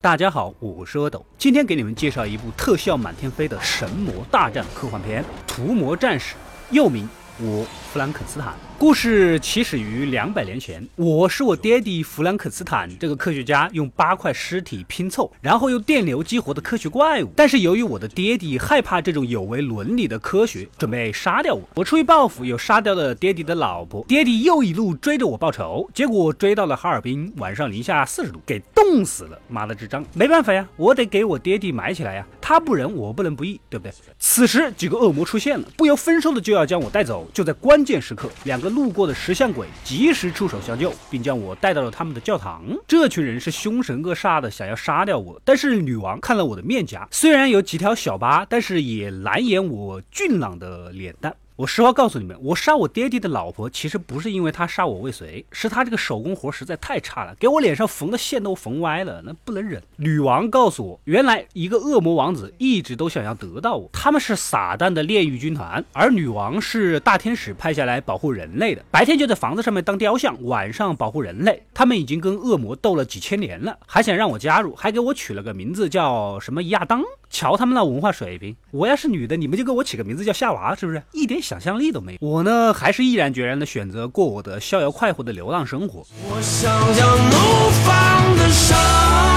大家好，我是阿斗，今天给你们介绍一部特效满天飞的神魔大战科幻片《屠魔战士》，又名《我弗兰肯斯坦》。故事起始于两百年前，我是我爹地弗兰肯斯坦这个科学家用八块尸体拼凑，然后用电流激活的科学怪物。但是由于我的爹地害怕这种有违伦理的科学，准备杀掉我。我出于报复，又杀掉了爹地的老婆。爹地又一路追着我报仇，结果追到了哈尔滨，晚上零下四十度，给冻死了。妈的智障！没办法呀，我得给我爹地埋起来呀。他不仁，我不能不义，对不对？此时几个恶魔出现了，不由分说的就要将我带走。就在关键时刻，两个。路过的石像鬼及时出手相救，并将我带到了他们的教堂。这群人是凶神恶煞的，想要杀掉我。但是女王看了我的面颊，虽然有几条小疤，但是也难掩我俊朗的脸蛋。我实话告诉你们，我杀我爹地的老婆，其实不是因为他杀我未遂，是他这个手工活实在太差了，给我脸上缝的线都缝歪了，那不能忍。女王告诉我，原来一个恶魔王子一直都想要得到我，他们是撒旦的炼狱军团，而女王是大天使派下来保护人类的，白天就在房子上面当雕像，晚上保护人类。他们已经跟恶魔斗了几千年了，还想让我加入，还给我取了个名字叫什么亚当。瞧他们那文化水平，我要是女的，你们就给我起个名字叫夏娃，是不是？一点想象力都没有。我呢，还是毅然决然的选择过我的逍遥快活的流浪生活。我想要怒放的生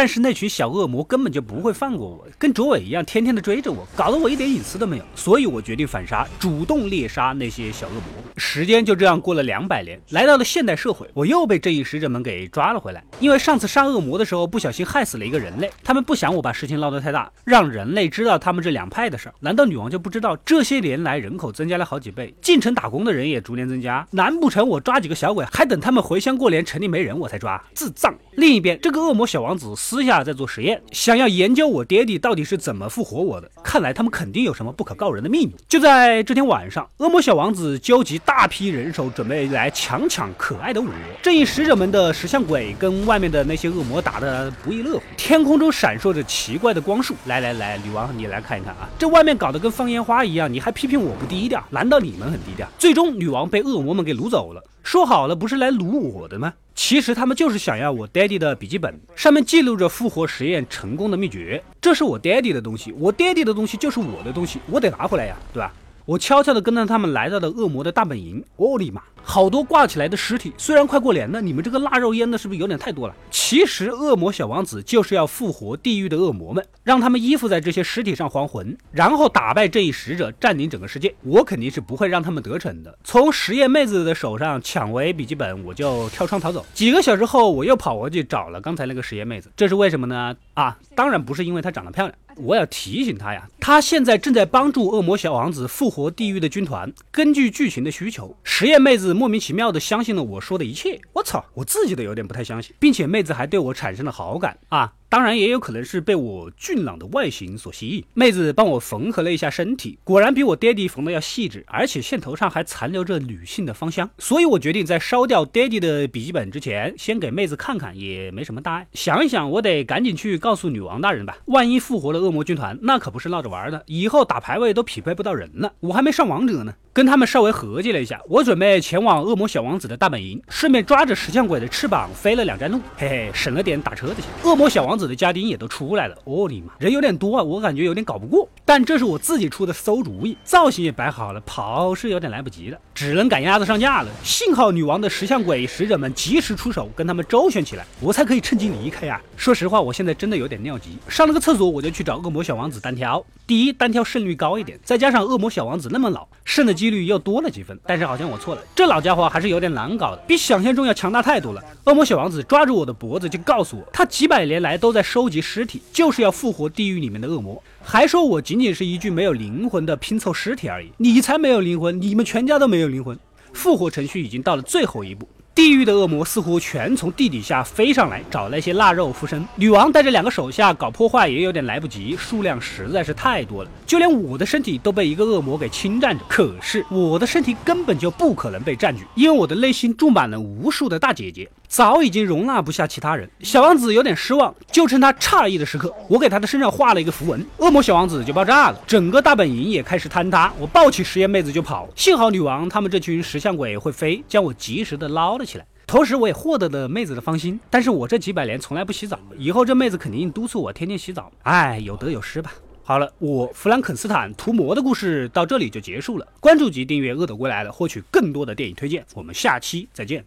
但是那群小恶魔根本就不会放过我，跟卓伟一样，天天的追着我，搞得我一点隐私都没有。所以我决定反杀，主动猎杀那些小恶魔。时间就这样过了两百年，来到了现代社会，我又被正义使者们给抓了回来。因为上次杀恶魔的时候不小心害死了一个人类，他们不想我把事情闹得太大，让人类知道他们这两派的事儿。难道女王就不知道这些年来人口增加了好几倍，进城打工的人也逐年增加？难不成我抓几个小鬼，还等他们回乡过年，城里没人我才抓？智障！另一边，这个恶魔小王子。私下在做实验，想要研究我爹地到底是怎么复活我的。看来他们肯定有什么不可告人的秘密。就在这天晚上，恶魔小王子纠集大批人手，准备来强抢可爱的我。正义使者们的石像鬼跟外面的那些恶魔打得不亦乐乎。天空中闪烁着奇怪的光束。来来来，女王，你来看一看啊，这外面搞得跟放烟花一样，你还批评我不低调？难道你们很低调？最终，女王被恶魔们给掳走了。说好了不是来掳我的吗？其实他们就是想要我爹地的笔记本，上面记录着复活实验成功的秘诀。这是我爹地的东西，我爹地的东西就是我的东西，我得拿回来呀，对吧？我悄悄地跟着他们来到了恶魔的大本营。我的妈！好多挂起来的尸体，虽然快过年了，你们这个腊肉腌的是不是有点太多了？其实恶魔小王子就是要复活地狱的恶魔们，让他们依附在这些尸体上还魂，然后打败这一使者，占领整个世界。我肯定是不会让他们得逞的。从实验妹子的手上抢回笔记本，我就跳窗逃走。几个小时后，我又跑过去找了刚才那个实验妹子，这是为什么呢？啊，当然不是因为她长得漂亮。我要提醒他呀，他现在正在帮助恶魔小王子复活地狱的军团。根据剧情的需求，实验妹子。莫名其妙的相信了我说的一切，我操，我自己都有点不太相信，并且妹子还对我产生了好感啊。当然也有可能是被我俊朗的外形所吸引。妹子帮我缝合了一下身体，果然比我爹地缝的要细致，而且线头上还残留着女性的芳香。所以我决定在烧掉爹地的笔记本之前，先给妹子看看，也没什么大碍。想一想，我得赶紧去告诉女王大人吧。万一复活了恶魔军团，那可不是闹着玩的，以后打排位都匹配不到人了。我还没上王者呢。跟他们稍微合计了一下，我准备前往恶魔小王子的大本营，顺便抓着石像鬼的翅膀飞了两站路，嘿嘿，省了点打车的钱。恶魔小王子的家丁也都出来了，我的妈，人有点多啊，我感觉有点搞不过。但这是我自己出的馊主意，造型也摆好了，跑是有点来不及了，只能赶鸭子上架了。幸好女王的石像鬼使者们及时出手，跟他们周旋起来，我才可以趁机离开呀。说实话，我现在真的有点尿急，上了个厕所我就去找恶魔小王子单挑。第一，单挑胜率高一点，再加上恶魔小王子那么老，胜的几率又多了几分。但是好像我错了，这老家伙还是有点难搞的，比想象中要强大太多了。恶魔小王子抓住我的脖子就告诉我，他几百年来都在收。集尸体就是要复活地狱里面的恶魔，还说我仅仅是一具没有灵魂的拼凑尸体而已。你才没有灵魂，你们全家都没有灵魂。复活程序已经到了最后一步，地狱的恶魔似乎全从地底下飞上来，找那些腊肉附身。女王带着两个手下搞破坏也有点来不及，数量实在是太多了，就连我的身体都被一个恶魔给侵占着。可是我的身体根本就不可能被占据，因为我的内心住满了无数的大姐姐，早已经容纳不下其他人。小王子有点失望，就趁他诧异的时刻，我给他的身上画了一个符文，恶魔小王子就爆炸了，整个大本营也开始坍塌。我抱起实验妹子就跑，幸好女王他们这群石像鬼会飞，将我及时的捞了起来。同时，我也获得了妹子的芳心。但是我这几百年从来不洗澡，以后这妹子肯定督促我天天洗澡。哎，有得有失吧。好了，我弗兰肯斯坦屠魔的故事到这里就结束了。关注及订阅《恶斗归来了》，获取更多的电影推荐。我们下期再见。